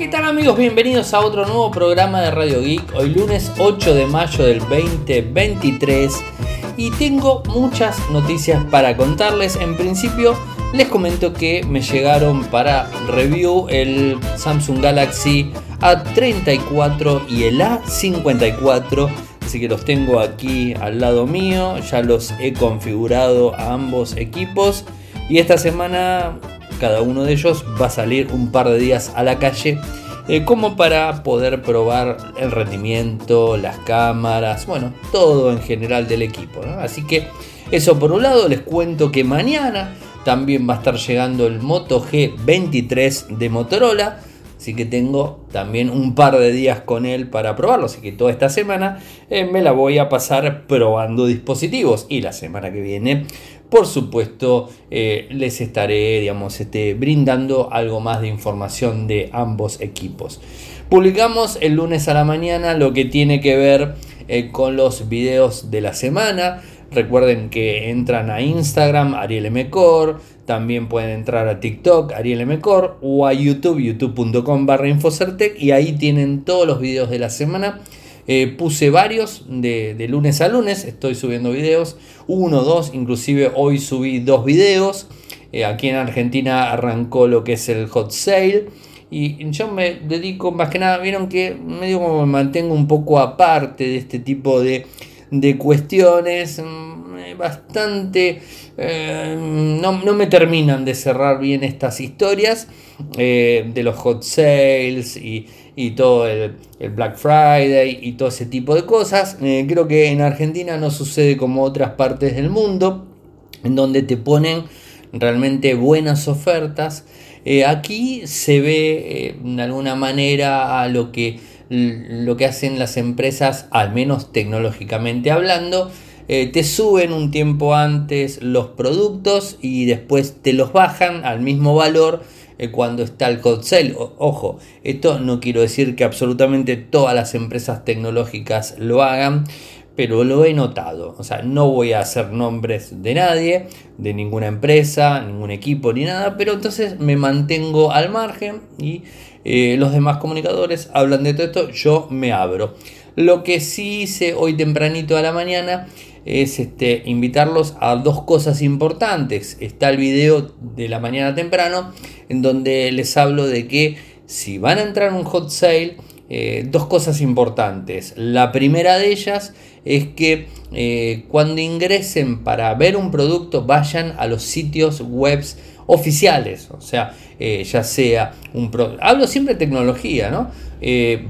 ¿Qué tal amigos? Bienvenidos a otro nuevo programa de Radio Geek. Hoy lunes 8 de mayo del 2023 y tengo muchas noticias para contarles. En principio les comento que me llegaron para review el Samsung Galaxy A34 y el A54. Así que los tengo aquí al lado mío. Ya los he configurado a ambos equipos. Y esta semana cada uno de ellos va a salir un par de días a la calle eh, como para poder probar el rendimiento, las cámaras, bueno, todo en general del equipo. Así que eso por un lado, les cuento que mañana también va a estar llegando el Moto G23 de Motorola. Así que tengo también un par de días con él para probarlo. Así que toda esta semana eh, me la voy a pasar probando dispositivos. Y la semana que viene por supuesto eh, les estaré digamos, este, brindando algo más de información de ambos equipos. Publicamos el lunes a la mañana lo que tiene que ver eh, con los videos de la semana. Recuerden que entran a Instagram, Ariel Mcor, también pueden entrar a TikTok, Ariel Mcor, o a YouTube, youtube.com barra Infocertec, y ahí tienen todos los videos de la semana eh, puse varios de, lunes a lunes, estoy subiendo videos, uno, dos, inclusive hoy subí dos videos. Eh, aquí en Argentina arrancó lo que es el hot sale. Y yo me dedico más que nada, vieron que medio como me mantengo un poco aparte de este tipo de, cuestiones. Mm, eh, bastante... no, me terminan de cerrar bien estas historias de los hot sales y, y todo el, Black Friday y todo ese tipo de cosas. Eh, creo que en Argentina no sucede como otras partes del mundo, en donde te ponen realmente buenas ofertas. Eh, aquí se ve eh, de alguna manera a lo que, lo que hacen las empresas, al menos tecnológicamente hablando. te suben un tiempo antes los productos y después te los bajan al mismo valor cuando está el sale. ojo, esto no quiero decir que absolutamente todas las empresas tecnológicas lo hagan, pero lo he notado. O sea, no voy a hacer nombres de nadie, de ninguna empresa, ningún equipo ni nada, pero entonces me mantengo al margen y eh, los demás comunicadores hablan de todo esto, yo me abro. Lo que sí hice hoy tempranito a la mañana es este, invitarlos a dos cosas importantes. Está el video de la mañana temprano en donde les hablo de que si van a entrar en un hot sale, eh, dos cosas importantes. La primera de ellas es que eh, cuando ingresen para ver un producto vayan a los sitios web oficiales, o sea, eh, ya sea un... Hablo siempre de tecnología, ¿no?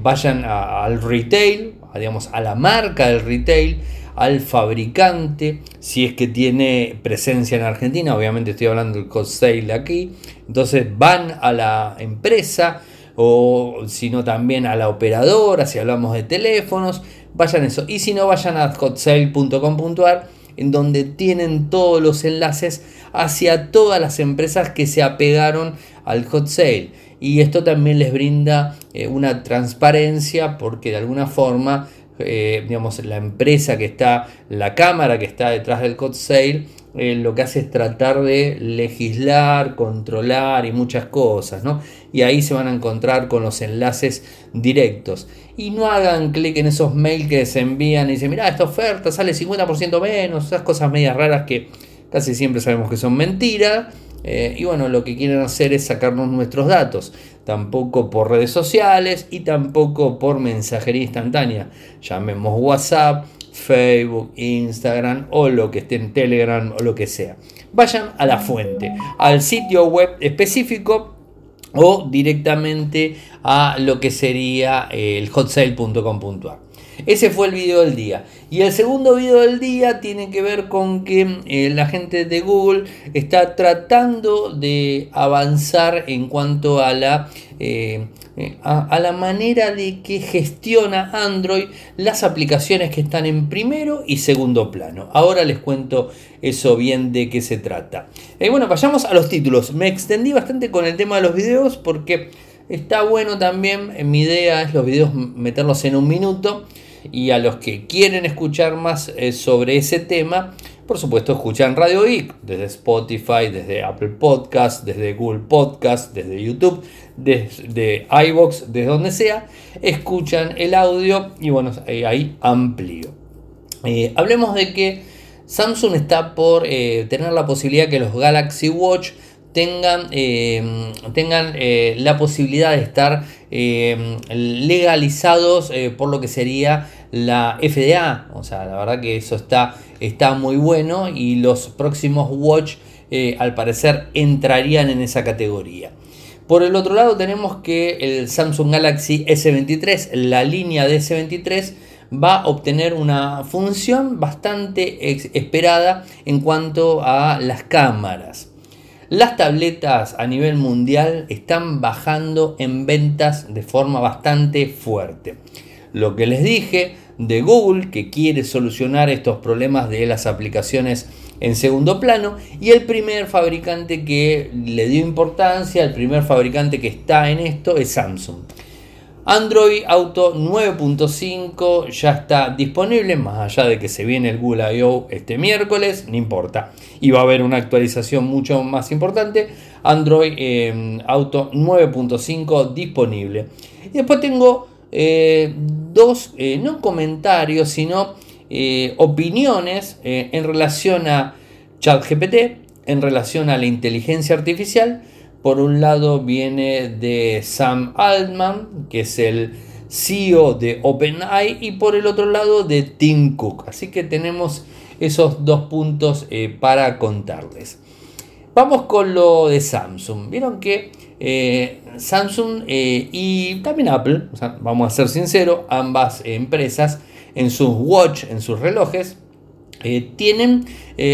vayan al retail, digamos, a la marca del retail, al fabricante, si es que tiene presencia en Argentina, obviamente estoy hablando del cost sale aquí, entonces van a la empresa o si no también a la operadora, si hablamos de teléfonos, vayan eso. Y si no, vayan a hotsale.com.ar en donde tienen todos los enlaces hacia todas las empresas que se apegaron al hot sale. Y esto también les brinda eh, una transparencia porque de alguna forma eh, digamos, la empresa que está, la cámara que está detrás del code sale, eh, lo que hace es tratar de legislar, controlar y muchas cosas, ¿no? Y ahí se van a encontrar con los enlaces directos. Y no hagan clic en esos mails que se envían y dicen, mira, esta oferta sale 50% menos, esas cosas medias raras que casi siempre sabemos que son mentiras. Eh, y bueno, lo que quieren hacer es sacarnos nuestros datos tampoco por redes sociales y tampoco por mensajería instantánea. Llamemos WhatsApp, Facebook, Instagram o lo que esté en Telegram o lo que sea. Vayan a la fuente, al sitio web específico o directamente a lo que sería el hotsale.com.ar. Ese fue el video del día. Y el segundo video del día tiene que ver con que eh, la gente de Google está tratando de avanzar en cuanto a la, eh, eh, a, la manera de que gestiona Android las aplicaciones que están en primero y segundo plano. Ahora les cuento eso bien de qué se trata. bueno, vayamos a los títulos. Me extendí bastante con el tema de los videos porque está bueno también. Mi idea es los videos meterlos en un minuto y a los que quieren escuchar más eh, sobre ese tema, por supuesto, escuchan Radio Geek desde Spotify, desde Apple Podcast, desde Google Podcast, desde YouTube, desde iBox, desde donde sea. Escuchan el audio y bueno, ahí amplío. Eh, hablemos de que Samsung está por eh, tener la posibilidad que los Galaxy Watch tengan, eh, tengan la posibilidad de estar legalizados por lo que sería la FDA. O sea, la verdad que eso está, está muy bueno y los próximos Watch al parecer entrarían en esa categoría. Por el otro lado tenemos que el Samsung Galaxy S23, la línea de S23, va a obtener una función bastante esperada en cuanto a las cámaras. Las tabletas a nivel mundial están bajando en ventas de forma bastante fuerte. Lo que les dije de Google que quiere solucionar estos problemas de las aplicaciones en segundo plano y el primer fabricante que le dio importancia, el primer fabricante que está en esto es Samsung. Android Auto 9.5 ya está disponible, más allá de que se viene el Google I.O. este miércoles, no importa. Y va a haber una actualización mucho más importante. Android eh, Auto 9.5 disponible. Y después tengo eh, dos, eh, no comentarios, sino opiniones en relación a ChatGPT, en relación a la inteligencia artificial por un lado viene de Sam Altman, que es el CEO de OpenAI, y por el otro lado de Tim Cook. Así que tenemos esos dos puntos eh, para contarles. Vamos con lo de Samsung. Vieron que eh, Samsung eh, y también Apple, vamos a ser sinceros, ambas empresas en sus watch, en sus relojes, tienen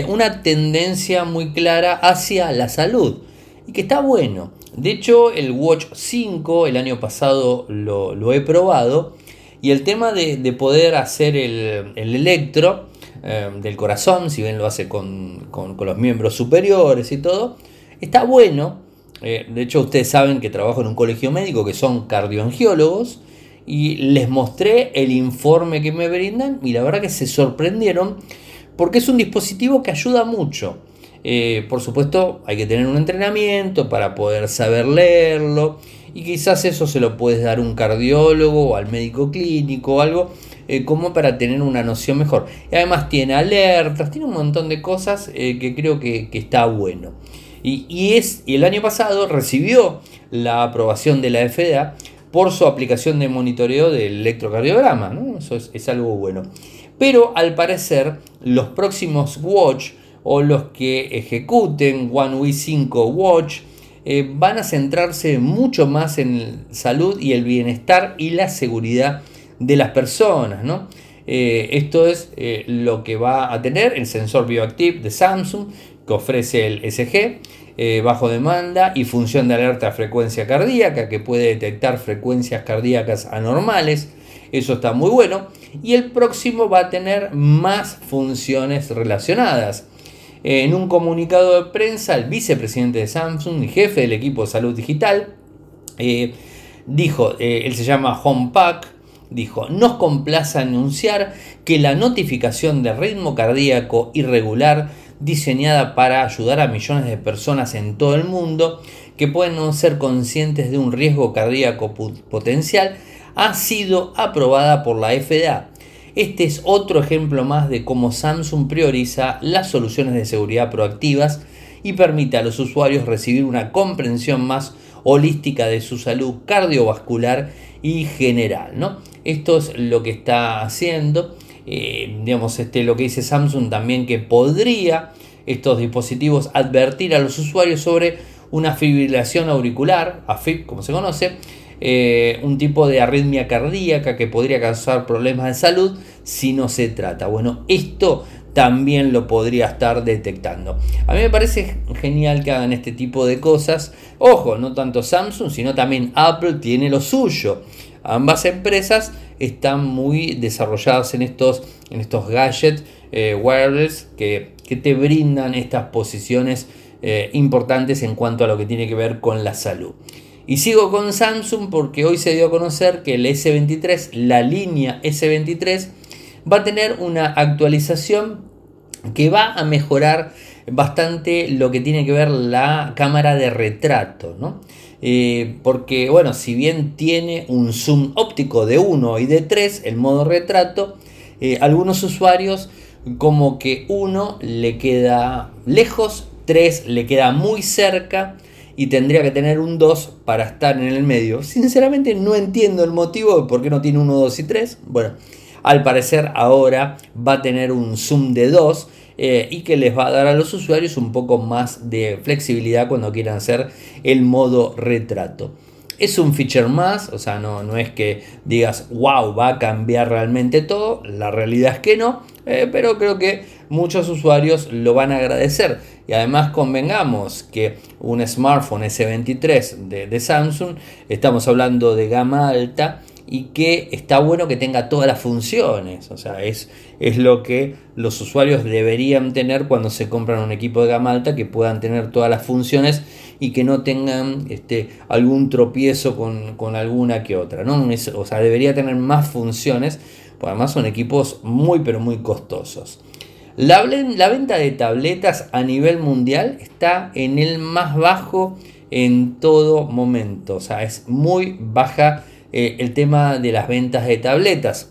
una tendencia muy clara hacia la salud y que está bueno. De hecho, el Watch 5 el año pasado lo, he probado y el tema de, poder hacer el, electro eh, del corazón, si bien lo hace con, los miembros superiores y todo, está bueno. Eh, de hecho, ustedes saben que trabajo en un colegio médico que son cardioangiólogos y les mostré el informe que me brindan y la verdad que se sorprendieron porque es un dispositivo que ayuda mucho. Eh, por supuesto, hay que tener un entrenamiento para poder saber leerlo. Y quizás eso se lo puedes dar a un cardiólogo o al médico clínico o algo eh, como para tener una noción mejor. Y además tiene alertas, tiene un montón de cosas eh, que creo que, está bueno. Y, es, el año pasado recibió la aprobación de la FDA por su aplicación de monitoreo del electrocardiograma. Eso es, es algo bueno. Pero al parecer los próximos Watch o los que ejecuten One UI 5 Watch eh, van a centrarse mucho más en salud y el bienestar y la seguridad de las personas. Eh, esto es eh, lo que va a tener el sensor Bioactive de Samsung que ofrece el SG. bajo demanda y función de alerta a frecuencia cardíaca que puede detectar frecuencias cardíacas anormales. Eso está muy bueno. Y el próximo va a tener más funciones relacionadas. En un comunicado de prensa, el vicepresidente de Samsung y jefe del equipo de salud digital eh, dijo, eh, él se llama Homepack, dijo, nos complace anunciar que la notificación de ritmo cardíaco irregular diseñada para ayudar a millones de personas en todo el mundo que pueden no ser conscientes de un riesgo cardíaco potencial ha sido aprobada por la FDA este es otro ejemplo más de cómo Samsung prioriza las soluciones de seguridad proactivas y permite a los usuarios recibir una comprensión más holística de su salud cardiovascular y general. ¿no? Esto es lo que está haciendo. Eh, digamos, este, lo que dice Samsung también que podría estos dispositivos advertir a los usuarios sobre una fibrilación auricular, AFib como se conoce, eh, un tipo de arritmia cardíaca que podría causar problemas de salud si no se trata. Bueno, esto también lo podría estar detectando. A mí me parece genial que hagan este tipo de cosas. Ojo, no tanto Samsung, sino también Apple tiene lo suyo. Ambas empresas están muy desarrolladas en estos, en estos gadgets eh, wireless que, te brindan estas posiciones eh, importantes en cuanto a lo que tiene que ver con la salud. Y sigo con Samsung porque hoy se dio a conocer que el S23, la línea S23, va a tener una actualización que va a mejorar bastante lo que tiene que ver la cámara de retrato, ¿no? Eh, porque, bueno, si bien tiene un zoom óptico de 1 y de 3, el modo retrato, eh, algunos usuarios como que 1 le queda lejos, 3 le queda muy cerca y tendría que tener un 2 para estar en el medio. Sinceramente no entiendo el motivo de por qué no tiene 1, 2 y 3. Bueno, al parecer ahora va a tener un zoom de 2 eh, y que les va a dar a los usuarios un poco más de flexibilidad cuando quieran hacer el modo retrato. Es un feature más, o sea, no, no es que digas, wow, va a cambiar realmente todo, la realidad es que no, eh, pero creo que muchos usuarios lo van a agradecer. Y además convengamos que un smartphone S23 de, de Samsung, estamos hablando de gama alta, y que está bueno que tenga todas las funciones. O sea, es, es lo que los usuarios deberían tener cuando se compran un equipo de gama alta, que puedan tener todas las funciones y que no tengan este, algún tropiezo con, alguna que otra. ¿no? o sea, debería tener más funciones, porque además son equipos muy pero muy costosos. La, la venta de tabletas a nivel mundial está en el más bajo en todo momento. O sea, es muy baja eh, el tema de las ventas de tabletas.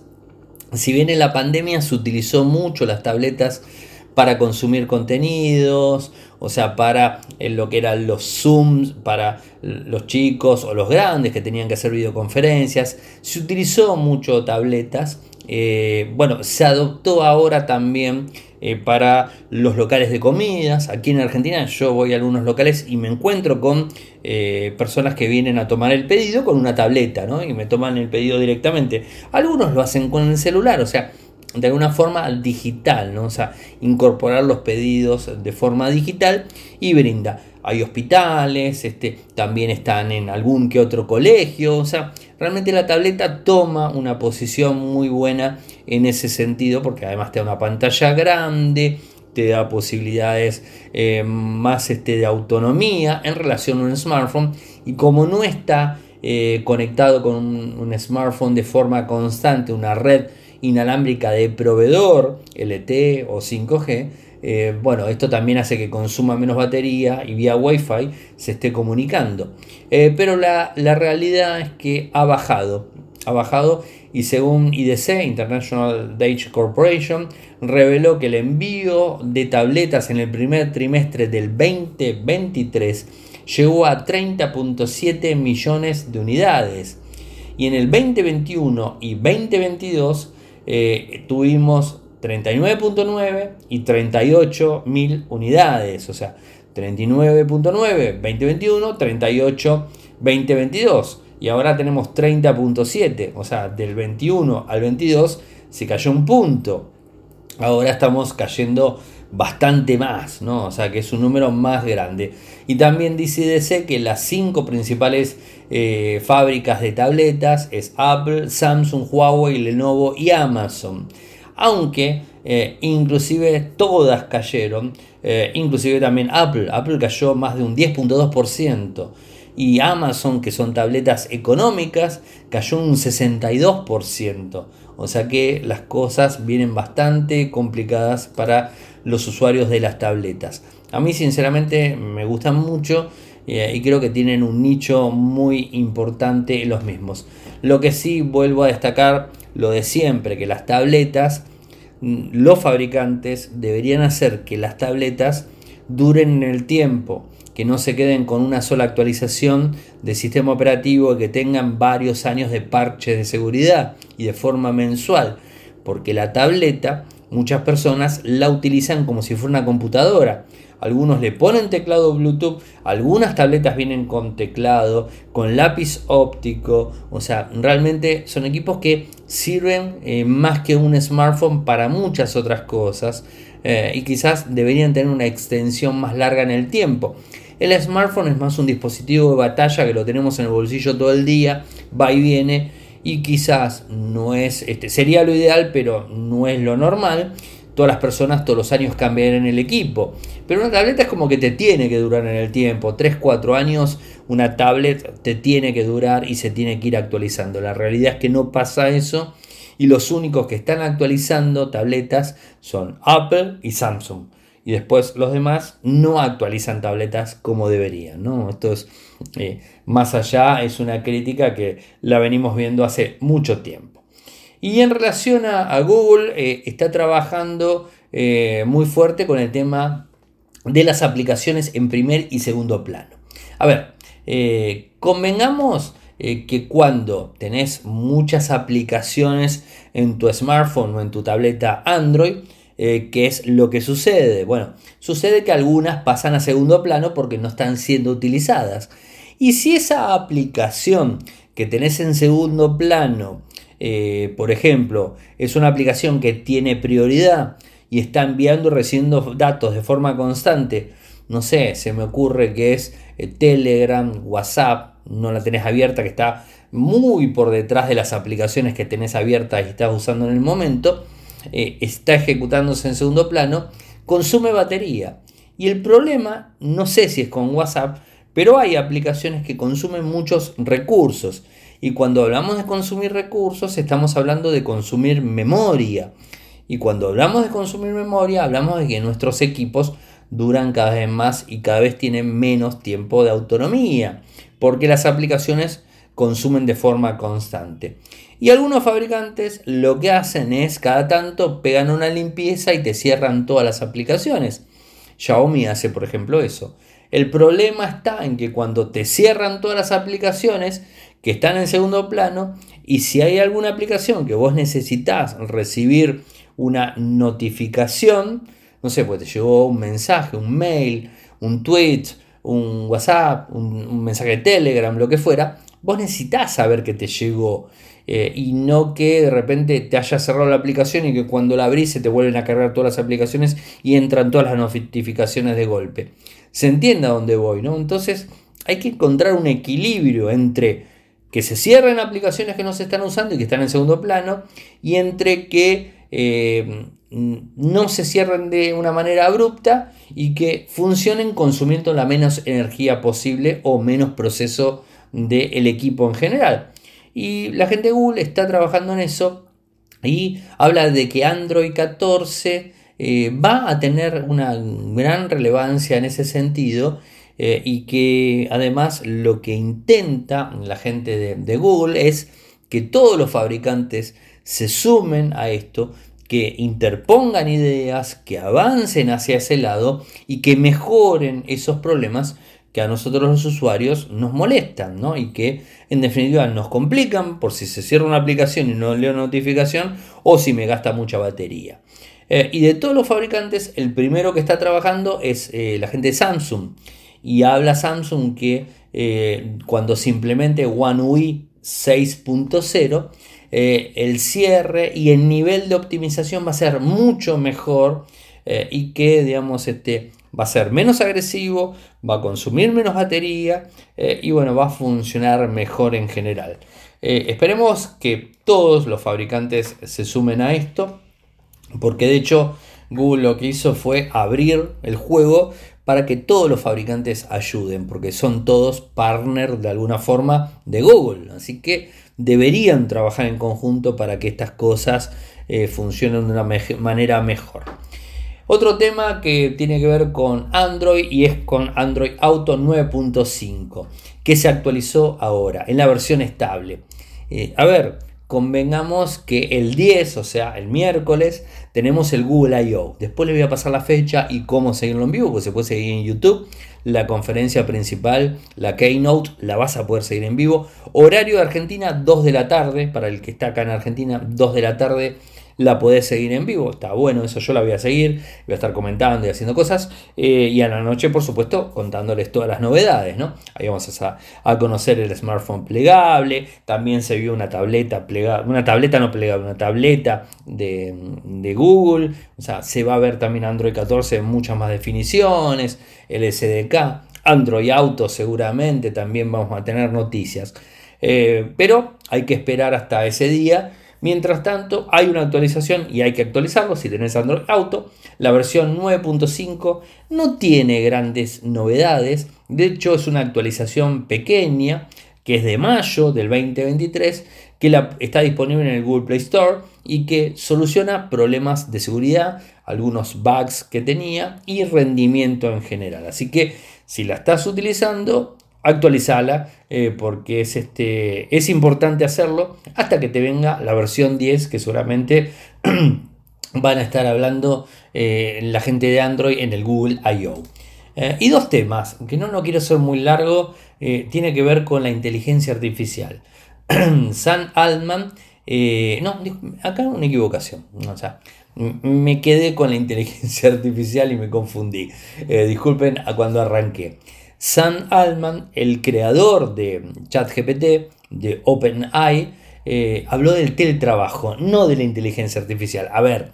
Si bien en la pandemia se utilizó mucho las tabletas para consumir contenidos, o sea, para eh, lo que eran los Zooms, para los chicos o los grandes que tenían que hacer videoconferencias, se utilizó mucho tabletas. Eh, bueno, se adoptó ahora también eh, para los locales de comidas. Aquí en Argentina yo voy a algunos locales y me encuentro con eh, personas que vienen a tomar el pedido con una tableta, ¿no? Y me toman el pedido directamente. Algunos lo hacen con el celular, o sea, de alguna forma digital, ¿no? O sea, incorporar los pedidos de forma digital y brinda. Hay hospitales, este, también están en algún que otro colegio, o sea, realmente la tableta toma una posición muy buena en ese sentido, porque además te da una pantalla grande, te da posibilidades eh, más este, de autonomía en relación a un smartphone y como no está eh, conectado con un, smartphone de forma constante, una red inalámbrica de proveedor LTE o 5G, eh, bueno, esto también hace que consuma menos batería y vía Wi-Fi se esté comunicando. pero la, la realidad es que ha bajado, ha bajado y según IDC, International Data Corporation, reveló que el envío de tabletas en el primer trimestre del 2023 llegó a 30.7 millones de unidades. Y en el 2021 y 2022 eh, tuvimos 39.9 y 38 mil unidades. O sea, 39.9 2021, 38 2022 y ahora tenemos 30.7, o sea, del 21 al 22 se cayó un punto. Ahora estamos cayendo bastante más, ¿no? O sea, que es un número más grande. Y también dice DC que las cinco principales eh, fábricas de tabletas es Apple, Samsung, Huawei, Lenovo y Amazon. Aunque eh, inclusive todas cayeron, eh, inclusive también Apple. Apple cayó más de un 10.2% y Amazon, que son tabletas económicas, cayó un 62%. O sea que las cosas vienen bastante complicadas para los usuarios de las tabletas. A mí sinceramente me gustan mucho eh, y creo que tienen un nicho muy importante los mismos. Lo que sí vuelvo a destacar, lo de siempre, que las tabletas, mm, los fabricantes deberían hacer que las tabletas duren en el tiempo que no se queden con una sola actualización de sistema operativo que tengan varios años de parches de seguridad y de forma mensual, porque la tableta muchas personas la utilizan como si fuera una computadora. Algunos le ponen teclado Bluetooth, algunas tabletas vienen con teclado, con lápiz óptico, o sea, realmente son equipos que sirven eh, más que un smartphone para muchas otras cosas eh, y quizás deberían tener una extensión más larga en el tiempo. El smartphone es más un dispositivo de batalla que lo tenemos en el bolsillo todo el día, va y viene y quizás no es, este, sería lo ideal, pero no es lo normal. Todas las personas todos los años cambian en el equipo. Pero una tableta es como que te tiene que durar en el tiempo. 3, 4 años una tablet te tiene que durar y se tiene que ir actualizando. La realidad es que no pasa eso y los únicos que están actualizando tabletas son Apple y Samsung. Y después los demás no actualizan tabletas como deberían. ¿no? Esto es eh, más allá, es una crítica que la venimos viendo hace mucho tiempo. Y en relación a, Google, eh, está trabajando eh, muy fuerte con el tema de las aplicaciones en primer y segundo plano. A ver, convengamos que cuando tenés muchas aplicaciones en tu smartphone o en tu tableta Android, ¿qué es lo que sucede? Bueno, sucede que algunas pasan a segundo plano porque no están siendo utilizadas. Y si esa aplicación que tenés en segundo plano, eh, por ejemplo, es una aplicación que tiene prioridad y está enviando y recibiendo datos de forma constante, no sé, se me ocurre que es eh, Telegram, WhatsApp, no la tenés abierta, que está muy por detrás de las aplicaciones que tenés abiertas y estás usando en el momento, eh, está ejecutándose en segundo plano, consume batería. Y el problema, no sé si es con WhatsApp, pero hay aplicaciones que consumen muchos recursos. Y cuando hablamos de consumir recursos, estamos hablando de consumir memoria. Y cuando hablamos de consumir memoria, hablamos de que nuestros equipos duran cada vez más y cada vez tienen menos tiempo de autonomía, porque las aplicaciones consumen de forma constante. Y algunos fabricantes lo que hacen es cada tanto pegan una limpieza y te cierran todas las aplicaciones. Xiaomi hace por ejemplo eso. El problema está en que cuando te cierran todas las aplicaciones que están en segundo plano y si hay alguna aplicación que vos necesitas recibir una notificación, no sé, pues te llegó un mensaje, un mail, un tweet, un WhatsApp, un, mensaje de Telegram, lo que fuera, vos necesitas saber que te llegó eh, y no que de repente te haya cerrado la aplicación y que cuando la abrís se te vuelven a cargar todas las aplicaciones y entran todas las notificaciones de golpe se entienda a dónde voy, ¿no? Entonces hay que encontrar un equilibrio entre que se cierren aplicaciones que no se están usando y que están en segundo plano, y entre que eh, no se cierren de una manera abrupta y que funcionen consumiendo la menos energía posible o menos proceso del equipo en general. Y la gente de Google está trabajando en eso y habla de que Android 14 eh, va a tener una gran relevancia en ese sentido eh, y que además lo que intenta la gente de, Google es que todos los fabricantes se sumen a esto, que interpongan ideas, que avancen hacia ese lado y que mejoren esos problemas que a nosotros los usuarios nos molestan ¿no? y que en definitiva nos complican por si se cierra una aplicación y no leo notificación o si me gasta mucha batería. Eh, y de todos los fabricantes, el primero que está trabajando es eh, la gente de Samsung. Y habla Samsung que eh, cuando se implemente One UI 6.0, el cierre y el nivel de optimización va a ser mucho mejor y que digamos, este, va a ser menos agresivo, va a consumir menos batería y bueno, va a funcionar mejor en general. esperemos que todos los fabricantes se sumen a esto. Porque de hecho Google lo que hizo fue abrir el juego para que todos los fabricantes ayuden, porque son todos partners de alguna forma de Google. Así que deberían trabajar en conjunto para que estas cosas eh, funcionen de una manera mejor. Otro tema que tiene que ver con Android y es con Android Auto 9.5, que se actualizó ahora en la versión estable. Eh, a ver, convengamos que el 10, o sea, el miércoles, tenemos el Google I.O. Después le voy a pasar la fecha y cómo seguirlo en vivo, porque se puede seguir en YouTube. La conferencia principal, la Keynote, la vas a poder seguir en vivo. Horario de Argentina, 2 de la tarde, para el que está acá en Argentina, 2 de la tarde la podés seguir en vivo. Está bueno, eso yo la voy a seguir. Voy a estar comentando y haciendo cosas. Eh, y a la noche, por supuesto, contándoles todas las novedades. ¿no? Ahí vamos a, a conocer el smartphone plegable. También se vio una tableta plegable. Una tableta no plegable, una tableta de, de Google. O sea, se va a ver también Android 14 en muchas más definiciones. El SDK. Android Auto seguramente también vamos a tener noticias. Eh, pero hay que esperar hasta ese día Mientras tanto, hay una actualización y hay que actualizarlo si tenés Android Auto. La versión 9.5 no tiene grandes novedades, de hecho es una actualización pequeña que es de mayo del 2023, que está disponible en el Google Play Store y que soluciona problemas de seguridad, algunos bugs que tenía y rendimiento en general. Así que si la estás utilizando, actualizala eh, porque es, este, es importante hacerlo hasta que te venga la versión 10 que seguramente van a estar hablando eh, la gente de Android en el Google I.O. Eh, y dos temas, que no, no quiero ser muy largo, tiene que ver con la inteligencia artificial. Sam Altman, no, acá una equivocación, o sea, me quedé con la inteligencia artificial y me confundí. disculpen a cuando arranqué. Sam Altman, el creador de ChatGPT, de OpenAI, eh, habló del teletrabajo, no de la inteligencia artificial. A ver,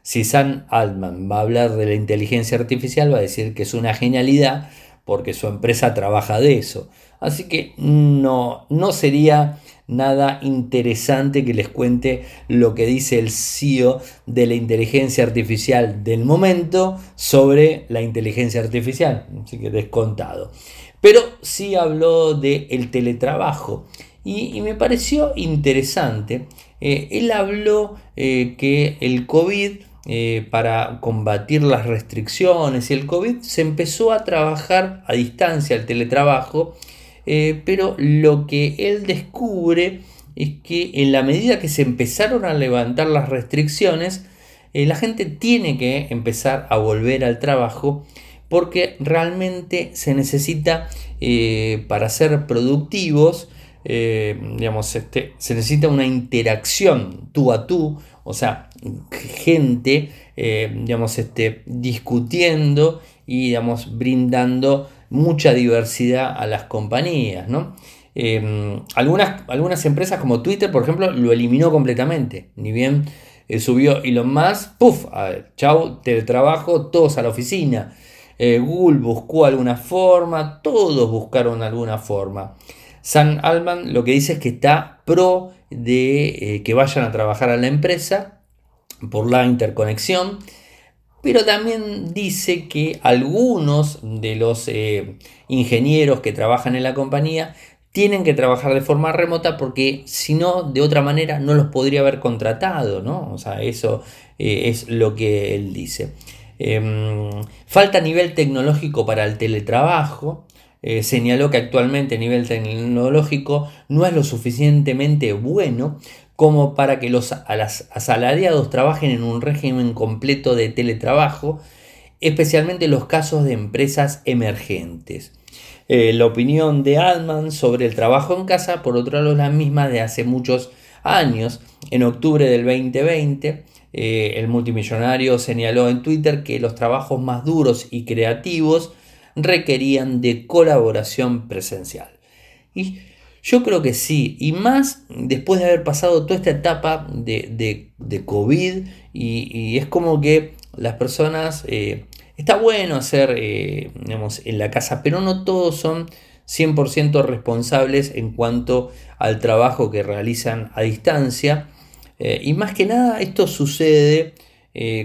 si Sam Altman va a hablar de la inteligencia artificial, va a decir que es una genialidad porque su empresa trabaja de eso. Así que no, no sería nada interesante que les cuente lo que dice el CEO de la inteligencia artificial del momento sobre la inteligencia artificial, así que descontado. Pero sí habló del el teletrabajo y, me pareció interesante. Eh, él habló eh, que el COVID eh, para combatir las restricciones y el COVID se empezó a trabajar a distancia el teletrabajo eh, pero lo que él descubre es que en la medida que se empezaron a levantar las restricciones, eh, la gente tiene que empezar a volver al trabajo porque realmente se necesita eh, para ser productivos, digamos, este, se necesita una interacción tú a tú, o sea, gente, digamos, este, discutiendo y, digamos, brindando mucha diversidad a las compañías, ¿no? Em, algunas, algunas empresas como Twitter, por ejemplo, lo eliminó completamente. Ni bien eh, subió Elon Musk, ¡puf! A ver, chau, teletrabajo, todos a la oficina. Eh, Google buscó alguna forma, todos buscaron alguna forma. Sam Altman lo que dice es que está pro de eh, que vayan a trabajar a la empresa por la interconexión pero también dice que algunos de los eh, ingenieros que trabajan en la compañía tienen que trabajar de forma remota porque si no, de otra manera no los podría haber contratado, ¿no? O sea, eso eh, es lo que él dice. Em, falta nivel tecnológico para el teletrabajo. Eh, señaló que actualmente el nivel tecnológico no es lo suficientemente bueno como para que los asalariados trabajen en un régimen completo de teletrabajo, especialmente en los casos de empresas emergentes. Eh, la opinión de Altman sobre el trabajo en casa, por otro lado, es la misma de hace muchos años. En octubre del 2020, eh, el multimillonario señaló en Twitter que los trabajos más duros y creativos requerían de colaboración presencial. Y yo creo que sí, y más después de haber pasado toda esta etapa de, COVID, y, es como que las personas, eh, está bueno hacer, eh, en la casa, pero no todos son 100% responsables en cuanto al trabajo que realizan a distancia, eh, y más que nada esto sucede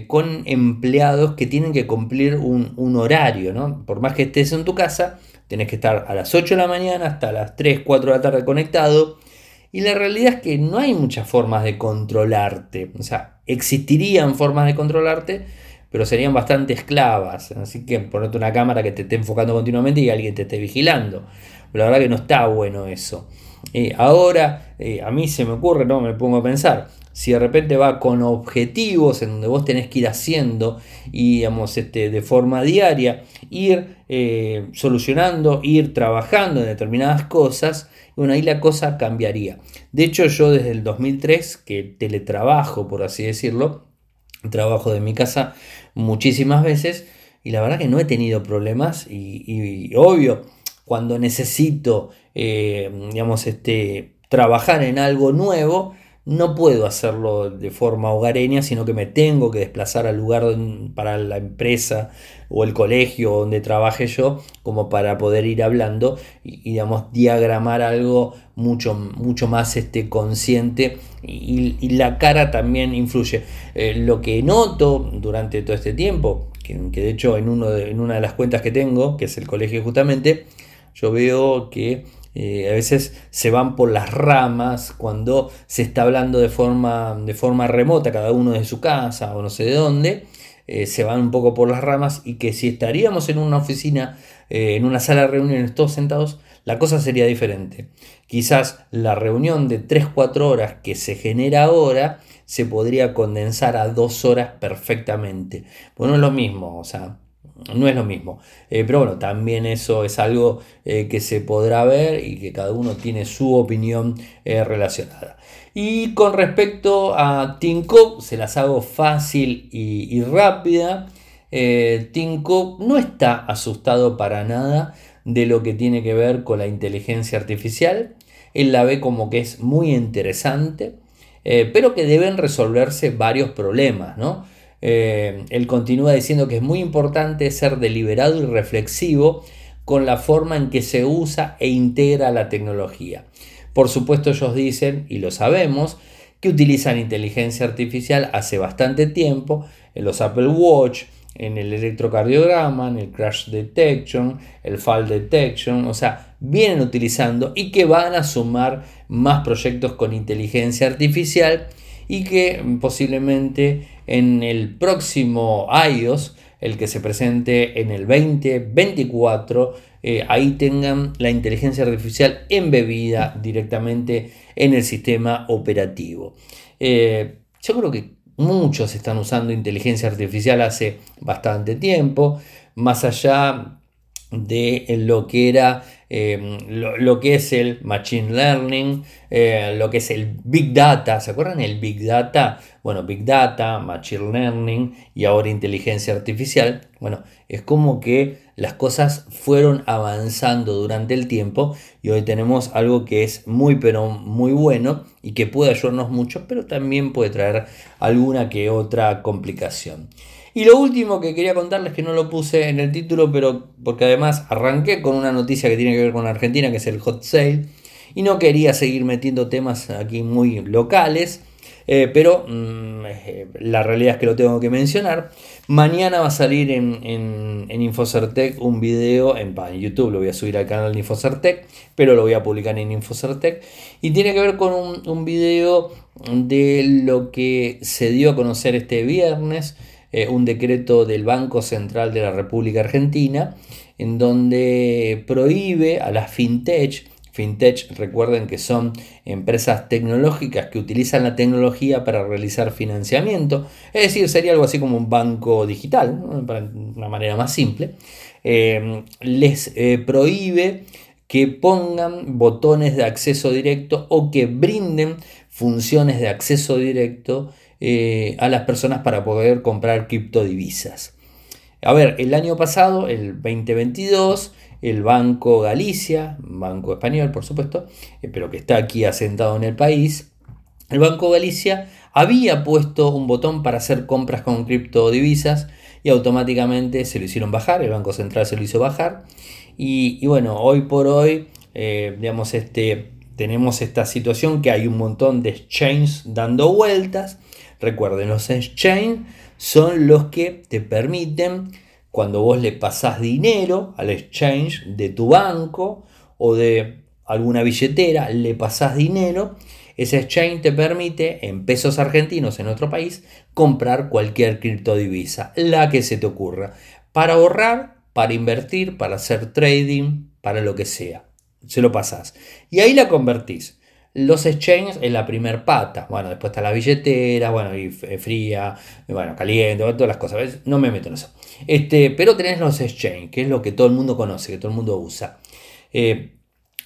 con empleados que tienen que cumplir un, un horario, ¿no? Por más que estés en tu casa, Tenés que estar a las 8 de la mañana hasta las 3, 4 de la tarde conectado. Y la realidad es que no hay muchas formas de controlarte. O sea, existirían formas de controlarte, pero serían bastante esclavas. Así que ponerte una cámara que te esté enfocando continuamente y alguien te esté vigilando. Pero la verdad que no está bueno eso. Eh, ahora, eh, a mí se me ocurre, no me pongo a pensar, si de repente va con objetivos en donde vos tenés que ir haciendo y digamos, este, de forma diaria, ir eh, solucionando, ir trabajando en determinadas cosas, bueno, ahí la cosa cambiaría. De hecho, yo desde el 2003, que teletrabajo, por así decirlo, trabajo de mi casa muchísimas veces y la verdad que no he tenido problemas y, obvio, cuando necesito, eh, digamos, este, trabajar en algo nuevo, no puedo hacerlo de forma hogareña, sino que me tengo que desplazar al lugar para la empresa o el colegio donde trabaje yo, como para poder ir hablando y, digamos, diagramar algo mucho, mucho más este, consciente y, la cara también influye. Eh, lo que noto durante todo este tiempo, que, de hecho en, uno en una de las cuentas que tengo, que es el colegio justamente, yo veo que a veces se van por las ramas cuando se está hablando de forma, de forma remota, cada uno de su casa o no sé de dónde, se van un poco por las ramas y que si estaríamos en una oficina, en una sala de reuniones todos sentados, la cosa sería diferente. Quizás la reunión de 3-4 horas que se genera ahora se podría condensar a 2 horas perfectamente. Pues no es lo mismo, o sea, no es lo mismo. Eh, pero bueno, también eso es algo eh, que se podrá ver y que cada uno tiene su opinión eh, relacionada. Y con respecto a Tinko, se las hago fácil y, rápida. Tinko no está asustado para nada de lo que tiene que ver con la inteligencia artificial. Él la ve como que es muy interesante, pero que deben resolverse varios problemas, ¿no? Eh, él continúa diciendo que es muy importante ser deliberado y reflexivo con la forma en que se usa e integra la tecnología. Por supuesto ellos dicen, y lo sabemos, que utilizan inteligencia artificial hace bastante tiempo en los Apple Watch, en el electrocardiograma, en el crash detection, el fall detection, o sea, vienen utilizando y que van a sumar más proyectos con inteligencia artificial y que posiblemente en el próximo iOS, el que se presente en el 2024, eh, ahí tengan la inteligencia artificial embebida directamente en el sistema operativo. Eh, yo creo que Muchos están usando inteligencia artificial hace bastante tiempo, más allá de lo que era Em, lo, que es el Machine Learning, eh, lo que es el Big Data. ¿Se acuerdan el Big Data? Bueno, Big Data, Machine Learning y ahora inteligencia artificial. Bueno, es como que las cosas fueron avanzando durante el tiempo y hoy tenemos algo que es muy pero muy bueno y que puede ayudarnos mucho, pero también puede traer alguna que otra complicación. Y lo último que quería contarles, que no lo puse en el título, pero porque además arranqué con una noticia que tiene que ver con Argentina, que es el hot sale, y no quería seguir metiendo temas aquí muy locales, eh, pero mm, eh, la realidad es que lo tengo que mencionar. Mañana va a salir en, en, Infocertec un video, en, YouTube lo voy a subir al canal de Infocertec, pero lo voy a publicar en Infocertec, y tiene que ver con un, un video de lo que se dio a conocer este viernes eh, un decreto del Banco Central de la República Argentina, en donde prohíbe a las fintech, fintech recuerden que son empresas tecnológicas que utilizan la tecnología para realizar financiamiento, es decir, sería algo así como un banco digital, para una manera más simple, eh, les eh, prohíbe que pongan botones de acceso directo o que brinden funciones de acceso directo eh, a las personas para poder comprar criptodivisas. A ver, el año pasado, el 2022, el Banco Galicia, Banco Español por supuesto, eh, pero que está aquí asentado en el país, el Banco Galicia había puesto un botón para hacer compras con criptodivisas y automáticamente se lo hicieron bajar, el Banco Central se lo hizo bajar y, bueno, hoy por hoy, eh, digamos, este, tenemos esta situación que hay un montón de exchanges dando vueltas Recuerden, los exchange son los que te permiten, cuando vos le pasás dinero al exchange de tu banco o de alguna billetera, le pasás dinero, ese exchange te permite en pesos argentinos en otro país comprar cualquier criptodivisa, la que se te ocurra, para ahorrar, para invertir, para hacer trading, para lo que sea. Se lo pasás. Y ahí la convertís los exchanges en la primer pata. Bueno, después está la billetera, bueno, y fría, bueno, caliente, todas las cosas. No me meto en eso. Este, pero tenés los exchanges, que es lo que todo el mundo conoce, que todo el mundo usa. Eh,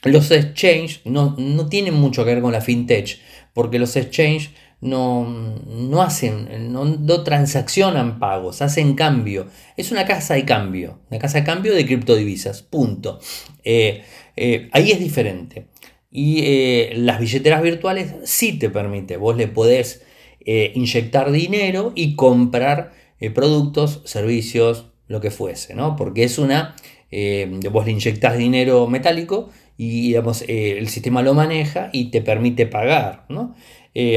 los exchanges no, tienen mucho que ver con la fintech, porque los exchanges no, no hacen, no, transaccionan pagos, hacen cambio. Es una casa de cambio, una casa de cambio de criptodivisas, punto. Eh, eh, ahí es diferente. Y eh, las billeteras virtuales sí te permite, vos le podés eh, inyectar dinero y comprar eh, productos, servicios, lo que fuese, ¿no? Porque es una, vos le inyectas dinero metálico y digamos, el sistema lo maneja y te permite pagar, ¿no?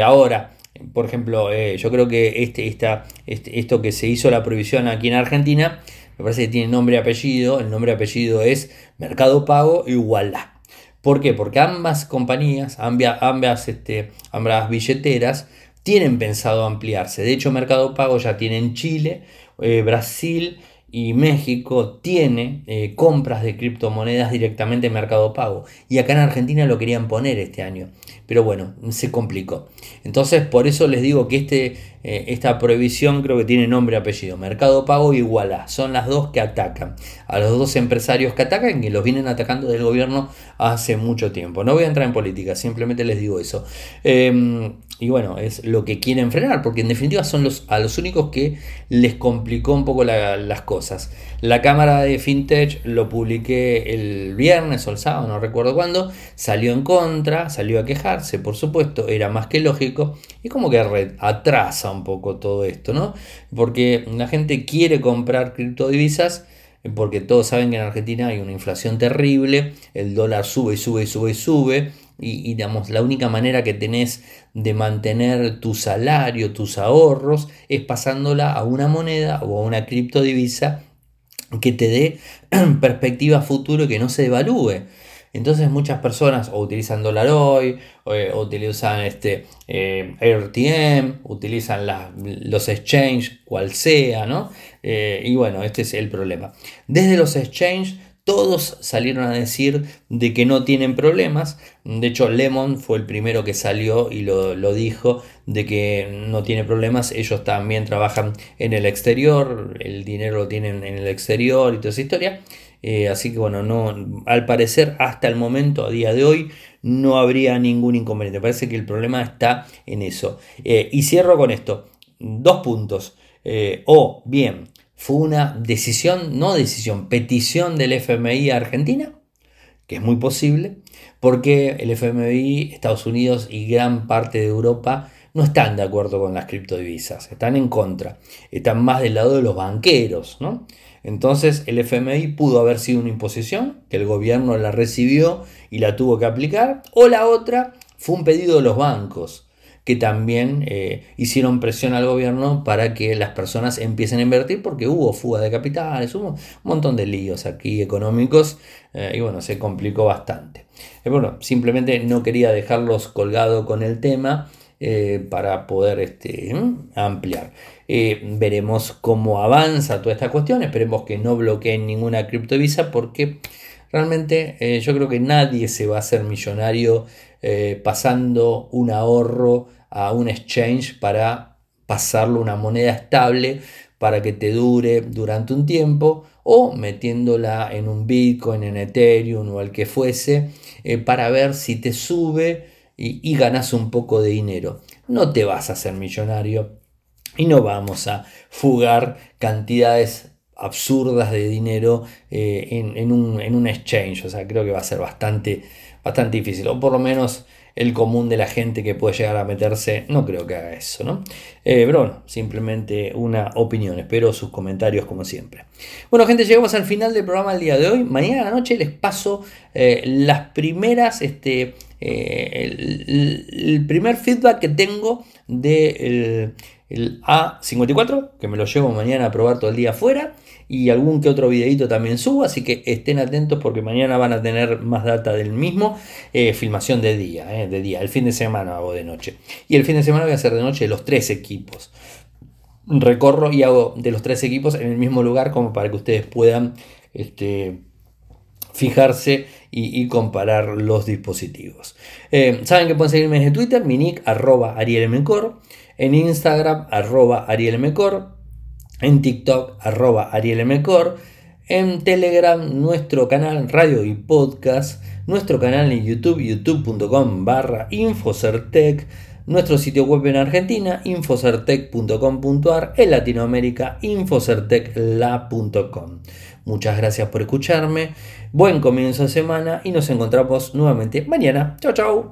ahora, por ejemplo, yo creo que este, este, esto que se hizo la prohibición aquí en Argentina, me parece que tiene nombre y apellido, el nombre y apellido es Mercado Pago Igualdad. ¿Por qué? Porque ambas compañías, ambas, este, ambas billeteras, tienen pensado ampliarse. De hecho, Mercado Pago ya tiene en Chile, eh, Brasil y México tiene eh, compras de criptomonedas directamente en Mercado Pago. Y acá en Argentina lo querían poner este año. Pero bueno, se complicó. Entonces, por eso les digo que este, eh, esta prohibición creo que tiene nombre y apellido. Mercado Pago y Igualá. Son las dos que atacan. A los dos empresarios que atacan y los vienen atacando del gobierno hace mucho tiempo. No voy a entrar en política, simplemente les digo eso. Em, y bueno, es lo que quieren frenar, porque en definitiva son los, a los únicos que les complicó un poco las cosas. La cámara de FinTech lo publiqué el viernes o el sábado, no recuerdo cuándo, salió en contra, salió a quejarse, por supuesto, era más que lógico, y como que atrasa un poco todo esto, ¿no? Porque la gente quiere comprar criptodivisas porque todos saben que en Argentina hay una inflación terrible, el dólar sube y sube y sube y sube, y, digamos, la única manera que tenés de mantener tu salario, tus ahorros, es pasándola a una moneda o a una criptodivisa que te dé perspectiva futuro que no se devalúe. Entonces muchas personas o utilizan dólar hoy, eh, o, utilizan este, eh, AirTM, utilizan los exchange, cual sea, ¿no? Eh, y bueno, este es el problema. Desde los exchange todos salieron a decir de que no tienen problemas. De hecho, Lemon fue el primero que salió y lo, dijo de que no tiene problemas. Ellos también trabajan en el exterior, el dinero lo tienen en el exterior y toda esa historia. Eh, así que bueno, no, al parecer hasta el momento, a día de hoy, no habría ningún inconveniente. Parece que el problema está en eso. Eh, y cierro con esto. Dos puntos. Eh, o bien, fue una decisión, no decisión, petición del FMI a Argentina, que es muy posible, porque el FMI, Estados Unidos y gran parte de Europa no están de acuerdo con las criptodivisas, están en contra, están más del lado de los banqueros, ¿no? Entonces el FMI pudo haber sido una imposición, que el gobierno la recibió y la tuvo que aplicar, o la otra fue un pedido de los bancos que también eh, hicieron presión al gobierno para que las personas empiecen a invertir porque hubo fuga de capitales, hubo un montón de líos aquí económicos eh, y bueno, se complicó bastante. Eh, bueno, simplemente no quería dejarlos colgado con el tema para poder este, ampliar. veremos cómo avanza toda esta cuestión, esperemos que no bloqueen ninguna criptovisa porque realmente yo creo que nadie se va a hacer millonario pasando un ahorro a un exchange para pasarlo una moneda estable para que te dure durante un tiempo o metiéndola en un Bitcoin, en Ethereum o al que fuese eh, para ver si te sube y, ganas un poco de dinero. No te vas a hacer millonario y no vamos a fugar cantidades absurdas de dinero eh, en, un, en, un, exchange. O sea, creo que va a ser bastante, bastante difícil. O por lo menos el común de la gente que puede llegar a meterse, no creo que haga eso, ¿no? Eh, pero bueno, simplemente una opinión, espero sus comentarios como siempre. Bueno, gente, llegamos al final del programa el día de hoy. Mañana a la noche les paso eh, las primeras, este, eh, el, primer feedback que tengo del el A54, que me lo llevo mañana a probar todo el día afuera y algún que otro videito también subo, así que estén atentos porque mañana van a tener más data del mismo, eh, filmación de día, eh, de día, el fin de semana hago de noche. Y el fin de semana voy a hacer de noche los tres equipos. Recorro y hago de los tres equipos en el mismo lugar como para que ustedes puedan este, fijarse y, comparar los dispositivos. Eh, Saben que pueden seguirme en Twitter, mi nick en Instagram arroba arielmcor, en TikTok arroba arielmcor, en Telegram nuestro canal radio y podcast, nuestro canal en YouTube youtube.com barra infocertec, nuestro sitio web en Argentina infocertec.com.ar, en Latinoamérica infocertecla.com. Muchas gracias por escucharme, buen comienzo de semana y nos encontramos nuevamente mañana. Chao, chao.